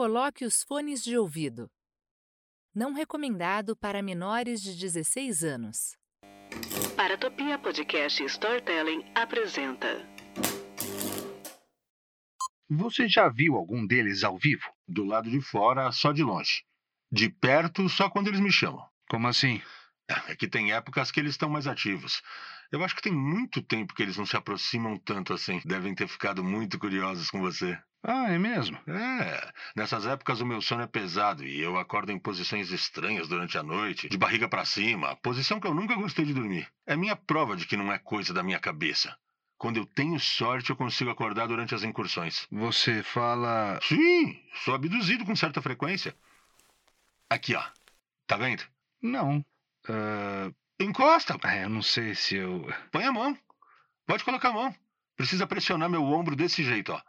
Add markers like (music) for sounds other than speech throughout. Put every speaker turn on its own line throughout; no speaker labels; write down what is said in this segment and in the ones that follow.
coloque os fones de ouvido. Não recomendado para menores de 16 anos.
Paratopia Podcast Storytelling apresenta.
Você já viu algum deles ao vivo?
Do lado de fora, só de longe. De perto, só quando eles me chamam.
Como assim?
É que tem épocas que eles estão mais ativos. Eu acho que tem muito tempo que eles não se aproximam tanto assim. Devem ter ficado muito curiosos com você.
Ah, é mesmo?
É. Nessas épocas o meu sono é pesado e eu acordo em posições estranhas durante a noite, de barriga para cima, posição que eu nunca gostei de dormir. É minha prova de que não é coisa da minha cabeça. Quando eu tenho sorte, eu consigo acordar durante as incursões.
Você fala.
Sim, sou abduzido com certa frequência. Aqui, ó. Tá vendo?
Não. Uh...
Encosta.
É, eu não sei se eu.
Põe a mão. Pode colocar a mão. Precisa pressionar meu ombro desse jeito, ó.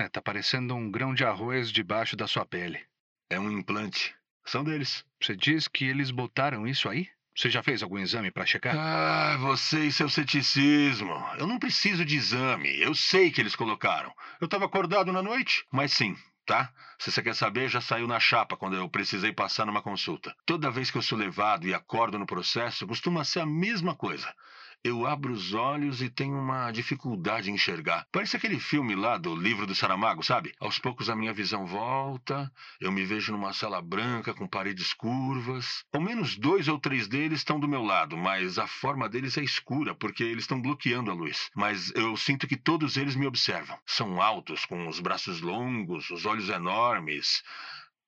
É, tá parecendo um grão de arroz debaixo da sua pele.
É um implante. São deles.
Você diz que eles botaram isso aí? Você já fez algum exame para checar?
Ah, você e seu ceticismo. Eu não preciso de exame. Eu sei que eles colocaram. Eu estava acordado na noite, mas sim, tá? Se você quer saber, já saiu na chapa quando eu precisei passar numa consulta. Toda vez que eu sou levado e acordo no processo, costuma ser a mesma coisa eu abro os olhos e tenho uma dificuldade em enxergar. Parece aquele filme lá do livro do Saramago, sabe? Aos poucos a minha visão volta, eu me vejo numa sala branca com paredes curvas. Ao menos dois ou três deles estão do meu lado, mas a forma deles é escura porque eles estão bloqueando a luz. Mas eu sinto que todos eles me observam. São altos, com os braços longos, os olhos enormes.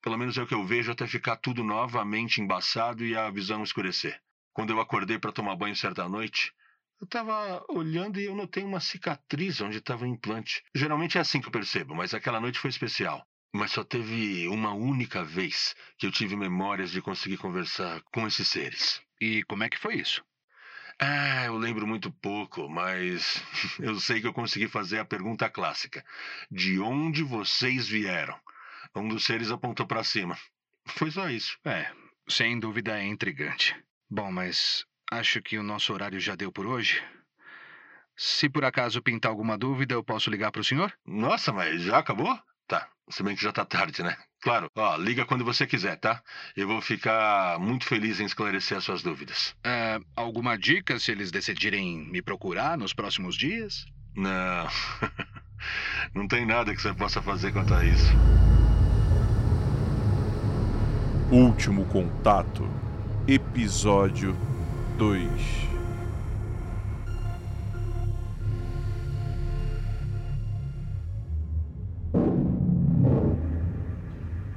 Pelo menos é o que eu vejo até ficar tudo novamente embaçado e a visão escurecer. Quando eu acordei para tomar banho certa noite, eu estava olhando e eu notei uma cicatriz onde estava o implante. Geralmente é assim que eu percebo, mas aquela noite foi especial. Mas só teve uma única vez que eu tive memórias de conseguir conversar com esses seres.
E como é que foi isso?
Ah, eu lembro muito pouco, mas (laughs) eu sei que eu consegui fazer a pergunta clássica: De onde vocês vieram? Um dos seres apontou para cima. Foi só isso.
É, sem dúvida é intrigante. Bom, mas Acho que o nosso horário já deu por hoje. Se por acaso pintar alguma dúvida, eu posso ligar para o senhor?
Nossa, mas já acabou? Tá, se bem que já tá tarde, né? Claro, ó, liga quando você quiser, tá? Eu vou ficar muito feliz em esclarecer as suas dúvidas.
É, alguma dica se eles decidirem me procurar nos próximos dias?
Não. (laughs) Não tem nada que você possa fazer quanto a isso.
Último contato. Episódio dois.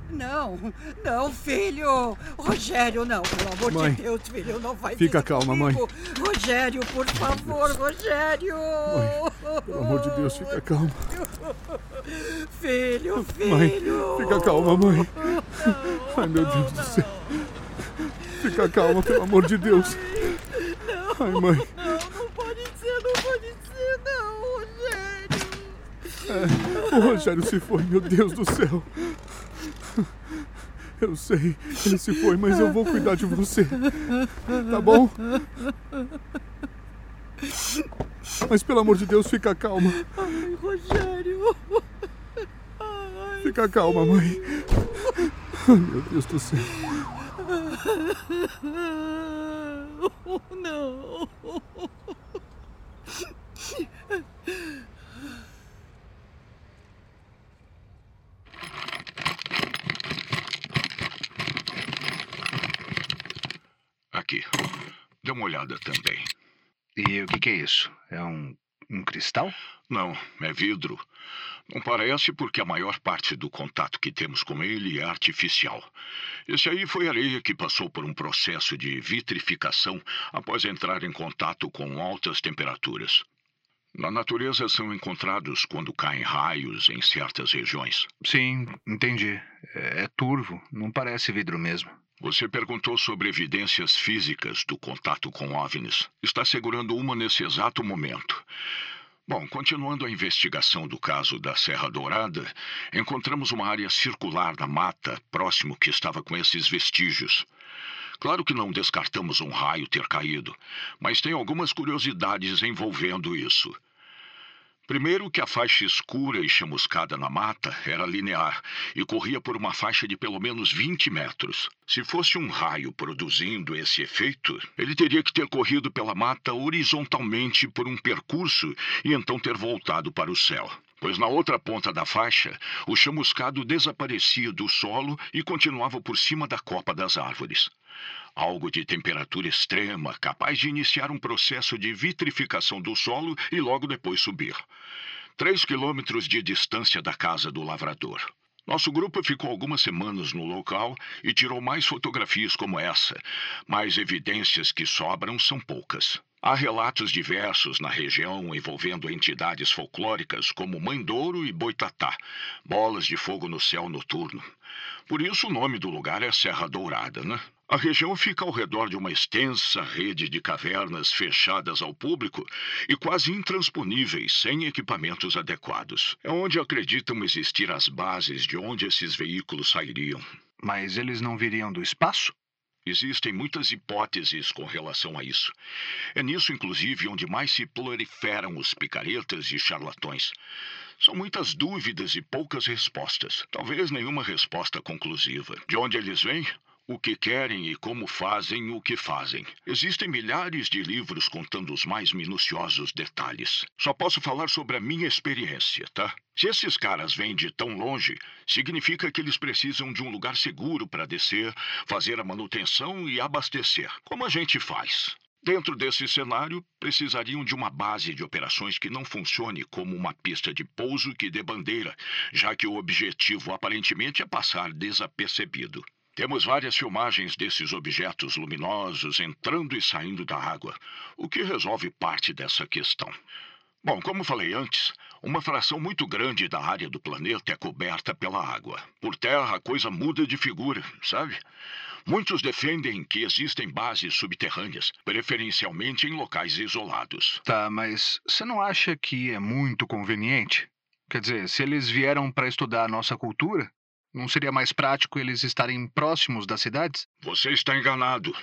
Não, não, filho! Rogério, não, pelo amor
mãe,
de Deus, filho, não vai
Fica calma,
comigo.
mãe.
Rogério, por favor, Rogério!
Mãe, pelo amor de Deus, fica calma.
Filho, filho!
Mãe, fica calma, mãe. Ai, meu Deus do céu. Fica calma, pelo amor de Deus. Ai, mãe.
Não, não pode ser, não pode ser, não, Rogério.
É, o Rogério se foi, meu Deus do céu. Eu sei, ele se foi, mas eu vou cuidar de você. Tá bom? Mas pelo amor de Deus, fica calma.
Ai, Rogério.
Ai, fica calma, mãe. Ai, meu Deus do céu.
Não.
Aqui. Dê uma olhada também.
E o que, que é isso? É um, um cristal?
Não, é vidro. Não parece porque a maior parte do contato que temos com ele é artificial. Esse aí foi areia que passou por um processo de vitrificação após entrar em contato com altas temperaturas. Na natureza são encontrados quando caem raios em certas regiões.
Sim, entendi. É, é turvo, não parece vidro mesmo.
Você perguntou sobre evidências físicas do contato com OVNIs. Está segurando uma nesse exato momento. Bom, continuando a investigação do caso da Serra Dourada, encontramos uma área circular da mata próximo que estava com esses vestígios. Claro que não descartamos um raio ter caído, mas tem algumas curiosidades envolvendo isso. Primeiro, que a faixa escura e chamuscada na mata era linear e corria por uma faixa de pelo menos 20 metros. Se fosse um raio produzindo esse efeito, ele teria que ter corrido pela mata horizontalmente por um percurso e então ter voltado para o céu. Pois na outra ponta da faixa, o chamuscado desaparecia do solo e continuava por cima da copa das árvores algo de temperatura extrema, capaz de iniciar um processo de vitrificação do solo e logo depois subir. Três quilômetros de distância da casa do lavrador. Nosso grupo ficou algumas semanas no local e tirou mais fotografias como essa, mas evidências que sobram são poucas. Há relatos diversos na região envolvendo entidades folclóricas como Mãe Douro e Boitatá, bolas de fogo no céu noturno. Por isso o nome do lugar é Serra Dourada, né? A região fica ao redor de uma extensa rede de cavernas fechadas ao público e quase intransponíveis, sem equipamentos adequados. É onde acreditam existir as bases de onde esses veículos sairiam.
Mas eles não viriam do espaço?
Existem muitas hipóteses com relação a isso. É nisso, inclusive, onde mais se proliferam os picaretas e charlatões. São muitas dúvidas e poucas respostas. Talvez nenhuma resposta conclusiva. De onde eles vêm? O que querem e como fazem o que fazem. Existem milhares de livros contando os mais minuciosos detalhes. Só posso falar sobre a minha experiência, tá? Se esses caras vêm de tão longe, significa que eles precisam de um lugar seguro para descer, fazer a manutenção e abastecer, como a gente faz. Dentro desse cenário, precisariam de uma base de operações que não funcione como uma pista de pouso que dê bandeira, já que o objetivo aparentemente é passar desapercebido. Temos várias filmagens desses objetos luminosos entrando e saindo da água, o que resolve parte dessa questão. Bom, como falei antes, uma fração muito grande da área do planeta é coberta pela água. Por terra, a coisa muda de figura, sabe? Muitos defendem que existem bases subterrâneas, preferencialmente em locais isolados.
Tá, mas você não acha que é muito conveniente? Quer dizer, se eles vieram para estudar a nossa cultura, não seria mais prático eles estarem próximos das cidades?
Você está enganado.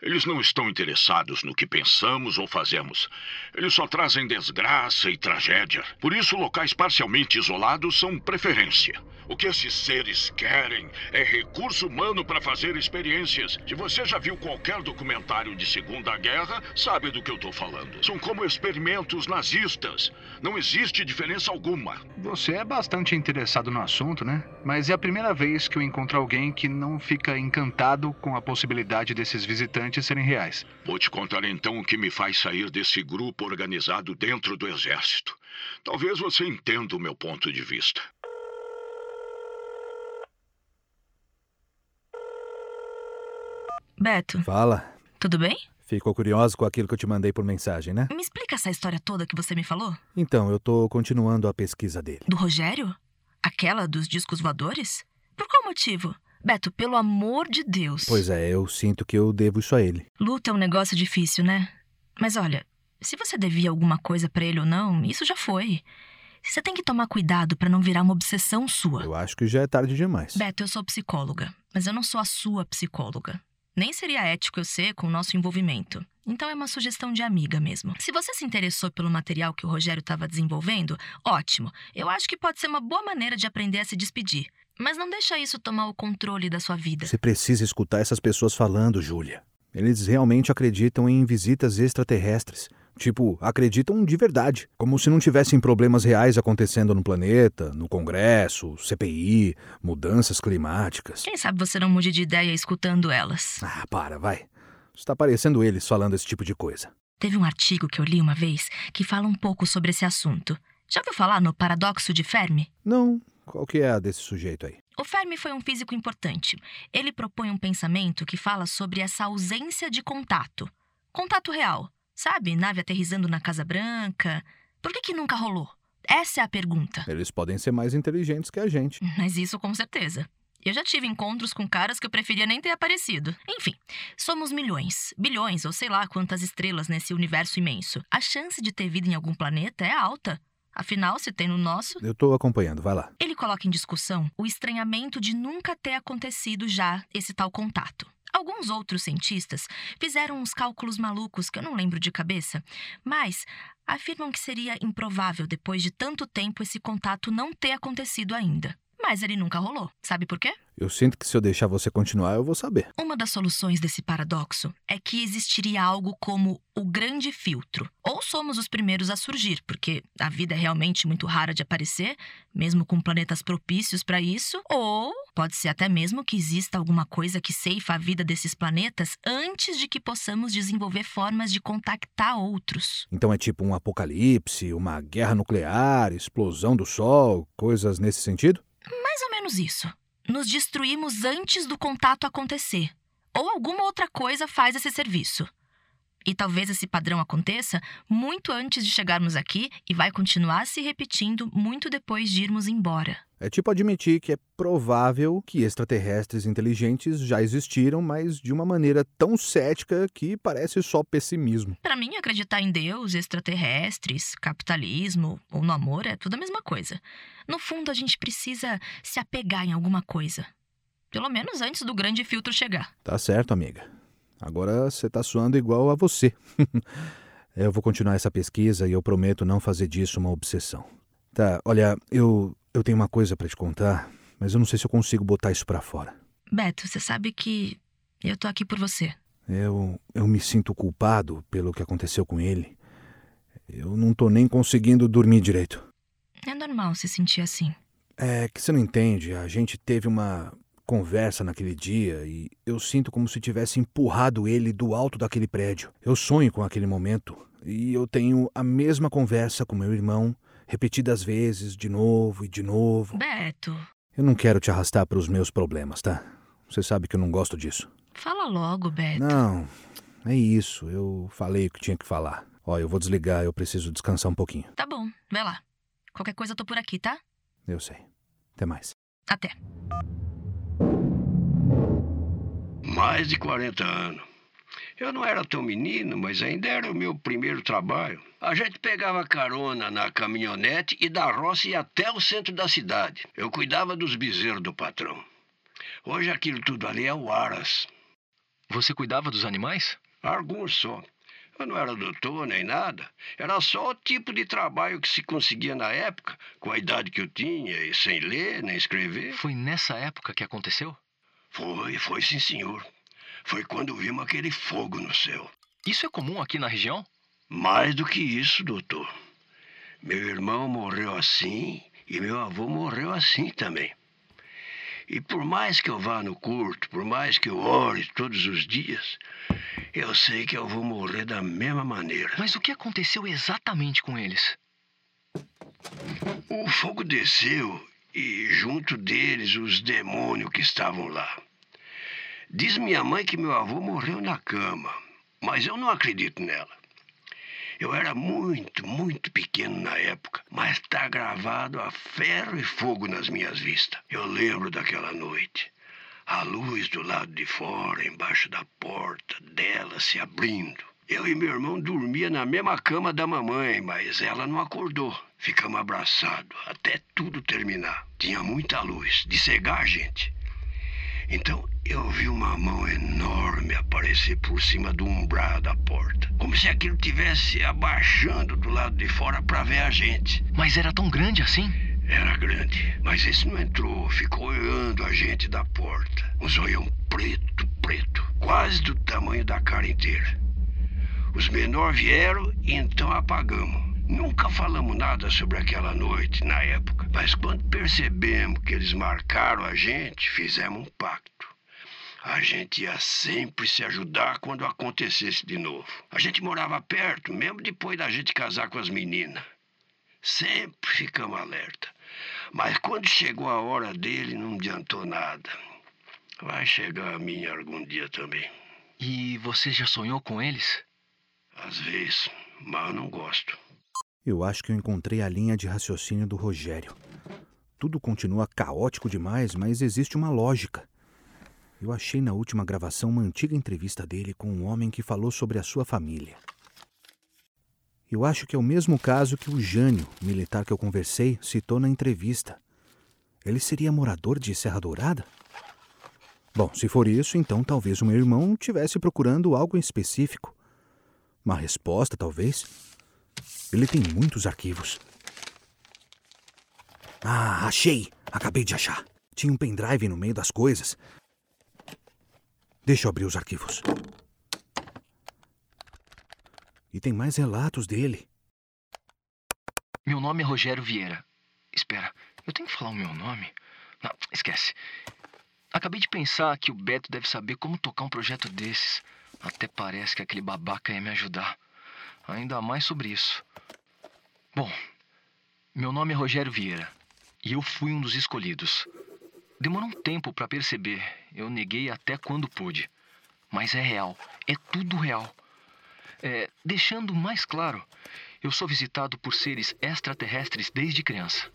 Eles não estão interessados no que pensamos ou fazemos. Eles só trazem desgraça e tragédia. Por isso, locais parcialmente isolados são preferência. O que esses seres querem é recurso humano para fazer experiências. Se você já viu qualquer documentário de Segunda Guerra, sabe do que eu estou falando. São como experimentos nazistas. Não existe diferença alguma.
Você é bastante interessado no assunto, né? Mas é a primeira vez que eu encontro alguém que não fica encantado com a possibilidade desses visitantes serem reais.
Vou te contar então o que me faz sair desse grupo organizado dentro do exército. Talvez você entenda o meu ponto de vista.
Beto.
Fala.
Tudo bem?
Ficou curioso com aquilo que eu te mandei por mensagem, né?
Me explica essa história toda que você me falou?
Então, eu tô continuando a pesquisa dele.
Do Rogério? Aquela dos discos voadores? Por qual motivo? Beto, pelo amor de Deus.
Pois é, eu sinto que eu devo isso a ele.
Luta é um negócio difícil, né? Mas olha, se você devia alguma coisa para ele ou não, isso já foi. Você tem que tomar cuidado para não virar uma obsessão sua.
Eu acho que já é tarde demais.
Beto, eu sou psicóloga, mas eu não sou a sua psicóloga. Nem seria ético eu ser com o nosso envolvimento. Então é uma sugestão de amiga mesmo. Se você se interessou pelo material que o Rogério estava desenvolvendo, ótimo. Eu acho que pode ser uma boa maneira de aprender a se despedir. Mas não deixa isso tomar o controle da sua vida.
Você precisa escutar essas pessoas falando, Júlia. Eles realmente acreditam em visitas extraterrestres. Tipo, acreditam de verdade. Como se não tivessem problemas reais acontecendo no planeta, no Congresso, CPI, mudanças climáticas.
Quem sabe você não mude de ideia escutando elas?
Ah, para, vai. Está parecendo eles falando esse tipo de coisa.
Teve um artigo que eu li uma vez que fala um pouco sobre esse assunto. Já ouviu falar no paradoxo de Fermi?
Não. Qual que é a desse sujeito aí?
O Fermi foi um físico importante. Ele propõe um pensamento que fala sobre essa ausência de contato. Contato real. Sabe, nave aterrizando na Casa Branca. Por que, que nunca rolou? Essa é a pergunta.
Eles podem ser mais inteligentes que a gente. (laughs)
Mas isso com certeza. Eu já tive encontros com caras que eu preferia nem ter aparecido. Enfim, somos milhões, bilhões ou sei lá quantas estrelas nesse universo imenso. A chance de ter vida em algum planeta é alta. Afinal, se tem no nosso.
Eu tô acompanhando, vai lá.
Ele coloca em discussão o estranhamento de nunca ter acontecido já esse tal contato. Alguns outros cientistas fizeram uns cálculos malucos que eu não lembro de cabeça, mas afirmam que seria improvável, depois de tanto tempo, esse contato não ter acontecido ainda. Mas ele nunca rolou. Sabe por quê?
Eu sinto que se eu deixar você continuar, eu vou saber.
Uma das soluções desse paradoxo é que existiria algo como o grande filtro. Ou somos os primeiros a surgir, porque a vida é realmente muito rara de aparecer, mesmo com planetas propícios para isso, ou pode ser até mesmo que exista alguma coisa que ceifa a vida desses planetas antes de que possamos desenvolver formas de contactar outros.
Então é tipo um apocalipse, uma guerra nuclear, explosão do Sol, coisas nesse sentido?
Mais ou menos isso. Nos destruímos antes do contato acontecer. Ou alguma outra coisa faz esse serviço. E talvez esse padrão aconteça muito antes de chegarmos aqui e vai continuar se repetindo muito depois de irmos embora.
É tipo admitir que é provável que extraterrestres inteligentes já existiram, mas de uma maneira tão cética que parece só pessimismo.
Para mim, acreditar em Deus, extraterrestres, capitalismo ou no amor é tudo a mesma coisa. No fundo, a gente precisa se apegar em alguma coisa. Pelo menos antes do grande filtro chegar.
Tá certo, amiga. Agora você tá suando igual a você. (laughs) eu vou continuar essa pesquisa e eu prometo não fazer disso uma obsessão. Tá, olha, eu eu tenho uma coisa para te contar, mas eu não sei se eu consigo botar isso para fora.
Beto, você sabe que eu tô aqui por você.
Eu eu me sinto culpado pelo que aconteceu com ele. Eu não tô nem conseguindo dormir direito.
É normal se sentir assim.
É que você não entende, a gente teve uma conversa naquele dia e eu sinto como se tivesse empurrado ele do alto daquele prédio. Eu sonho com aquele momento e eu tenho a mesma conversa com meu irmão, repetidas vezes, de novo e de novo.
Beto.
Eu não quero te arrastar para os meus problemas, tá? Você sabe que eu não gosto disso.
Fala logo, Beto.
Não, é isso. Eu falei o que tinha que falar. Ó, eu vou desligar, eu preciso descansar um pouquinho.
Tá bom, vai lá. Qualquer coisa eu tô por aqui, tá?
Eu sei. Até mais.
Até.
Mais de 40 anos. Eu não era tão menino, mas ainda era o meu primeiro trabalho. A gente pegava carona na caminhonete e da roça ia até o centro da cidade. Eu cuidava dos bezerros do patrão. Hoje aquilo tudo ali é o Aras.
Você cuidava dos animais?
Alguns só. Eu não era doutor nem nada. Era só o tipo de trabalho que se conseguia na época, com a idade que eu tinha e sem ler nem escrever.
Foi nessa época que aconteceu?
Foi, foi sim, senhor. Foi quando vimos aquele fogo no céu.
Isso é comum aqui na região?
Mais do que isso, doutor. Meu irmão morreu assim e meu avô morreu assim também. E por mais que eu vá no curto, por mais que eu ore todos os dias, eu sei que eu vou morrer da mesma maneira.
Mas o que aconteceu exatamente com eles?
O fogo desceu e junto deles os demônios que estavam lá. Diz minha mãe que meu avô morreu na cama, mas eu não acredito nela. Eu era muito, muito pequeno na época, mas está gravado a ferro e fogo nas minhas vistas. Eu lembro daquela noite. A luz do lado de fora, embaixo da porta, dela se abrindo. Eu e meu irmão dormia na mesma cama da mamãe, mas ela não acordou. Ficamos abraçados até tudo terminar. Tinha muita luz, de cegar a gente. Então eu vi uma mão enorme aparecer por cima do umbral da porta, como se aquilo tivesse abaixando do lado de fora para ver a gente.
Mas era tão grande assim?
Era grande, mas esse não entrou, ficou olhando a gente da porta. Um zoião preto, preto, quase do tamanho da cara inteira. Os menores vieram e então apagamos. Nunca falamos nada sobre aquela noite na época, mas quando percebemos que eles marcaram a gente, fizemos um pacto. A gente ia sempre se ajudar quando acontecesse de novo. A gente morava perto, mesmo depois da gente casar com as meninas. Sempre ficamos alerta. Mas quando chegou a hora dele, não adiantou nada. Vai chegar a minha algum dia também.
E você já sonhou com eles?
Às vezes, mas eu não gosto.
Eu acho que eu encontrei a linha de raciocínio do Rogério. Tudo continua caótico demais, mas existe uma lógica. Eu achei na última gravação uma antiga entrevista dele com um homem que falou sobre a sua família. Eu acho que é o mesmo caso que o Jânio, militar que eu conversei, citou na entrevista. Ele seria morador de Serra Dourada? Bom, se for isso, então talvez o meu irmão estivesse procurando algo em específico. Uma resposta, talvez. Ele tem muitos arquivos. Ah, achei! Acabei de achar. Tinha um pendrive no meio das coisas. Deixa eu abrir os arquivos. E tem mais relatos dele.
Meu nome é Rogério Vieira. Espera, eu tenho que falar o meu nome? Não, esquece. Acabei de pensar que o Beto deve saber como tocar um projeto desses. Até parece que aquele babaca ia me ajudar. Ainda mais sobre isso. Bom, meu nome é Rogério Vieira e eu fui um dos escolhidos. Demorou um tempo para perceber. Eu neguei até quando pude. Mas é real. É tudo real. É, deixando mais claro, eu sou visitado por seres extraterrestres desde criança.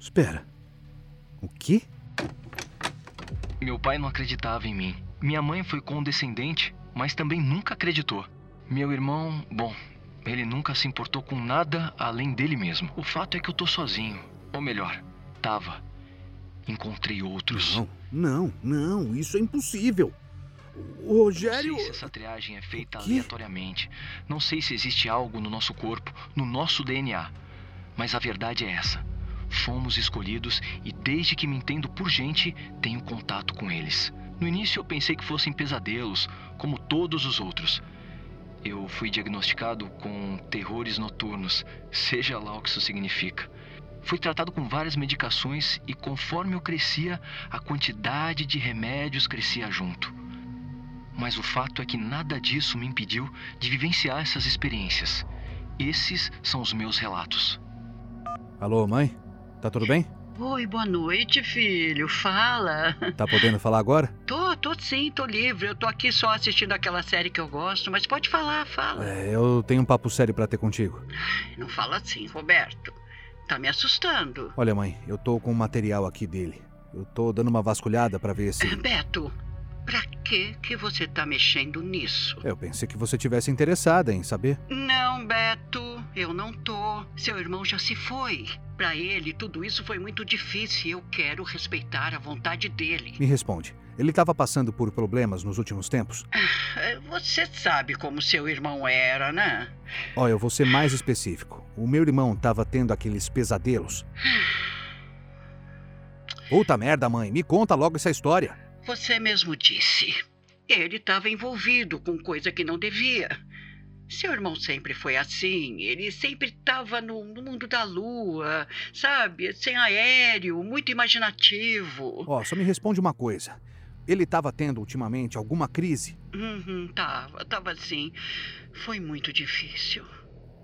Espera. O quê?
Meu pai não acreditava em mim. Minha mãe foi condescendente, mas também nunca acreditou. Meu irmão, bom, ele nunca se importou com nada além dele mesmo. O fato é que eu tô sozinho. Ou melhor, tava. Encontrei outros.
Não, não, não, isso é impossível. O Rogério.
Não sei se essa triagem é feita aleatoriamente. Não sei se existe algo no nosso corpo, no nosso DNA. Mas a verdade é essa. Fomos escolhidos e desde que me entendo por gente, tenho contato com eles. No início eu pensei que fossem pesadelos, como todos os outros. Eu fui diagnosticado com terrores noturnos, seja lá o que isso significa. Fui tratado com várias medicações e conforme eu crescia, a quantidade de remédios crescia junto. Mas o fato é que nada disso me impediu de vivenciar essas experiências. Esses são os meus relatos.
Alô, mãe? Tá tudo bem?
Oi, boa noite, filho. Fala.
Tá podendo falar agora?
Tô, tô sim, tô livre. Eu tô aqui só assistindo aquela série que eu gosto, mas pode falar, fala.
É, eu tenho um papo sério para ter contigo.
Não fala assim, Roberto. Tá me assustando.
Olha, mãe, eu tô com um material aqui dele. Eu tô dando uma vasculhada para ver se.
Beto, pra que que você tá mexendo nisso?
Eu pensei que você tivesse interessada em saber.
Não, Beto, eu não tô. Seu irmão já se foi. Para ele, tudo isso foi muito difícil e eu quero respeitar a vontade dele.
Me responde. Ele estava passando por problemas nos últimos tempos?
Você sabe como seu irmão era, né?
Ó, eu vou ser mais específico. O meu irmão estava tendo aqueles pesadelos. Puta merda, mãe. Me conta logo essa história.
Você mesmo disse. Ele estava envolvido com coisa que não devia. Seu irmão sempre foi assim. Ele sempre estava no, no, mundo da lua, sabe? Sem aéreo, muito imaginativo.
Ó, oh, só me responde uma coisa. Ele estava tendo ultimamente alguma crise?
Uhum, tava, tava sim. Foi muito difícil.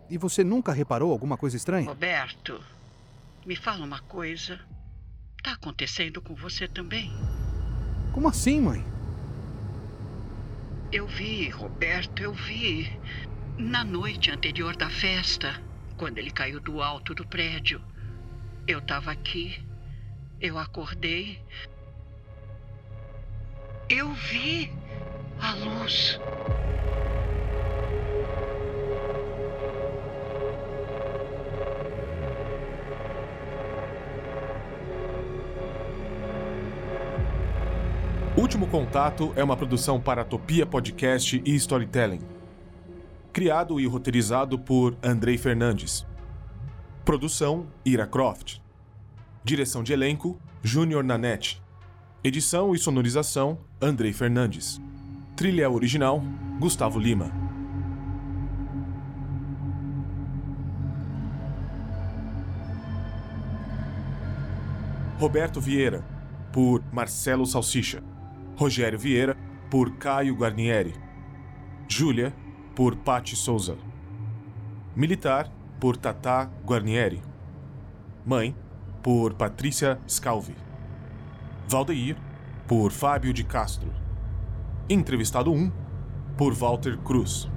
E você nunca reparou alguma coisa estranha?
Roberto, me fala uma coisa. Tá acontecendo com você também?
Como assim, mãe?
Eu vi, Roberto, eu vi. Na noite anterior da festa, quando ele caiu do alto do prédio, eu estava aqui. Eu acordei. Eu vi a luz.
Último Contato é uma produção para Topia Podcast e Storytelling. Criado e roteirizado por Andrei Fernandes. Produção Ira Croft. Direção de elenco Júnior Nanete. Edição e sonorização Andrei Fernandes. Trilha original Gustavo Lima. Roberto Vieira, por Marcelo Salsicha. Rogério Vieira, por Caio Guarnieri. Júlia, por Patti Souza. Militar, por Tatá Guarnieri. Mãe, por Patrícia Scalvi. Valdeir, por Fábio de Castro. Entrevistado 1, por Walter Cruz.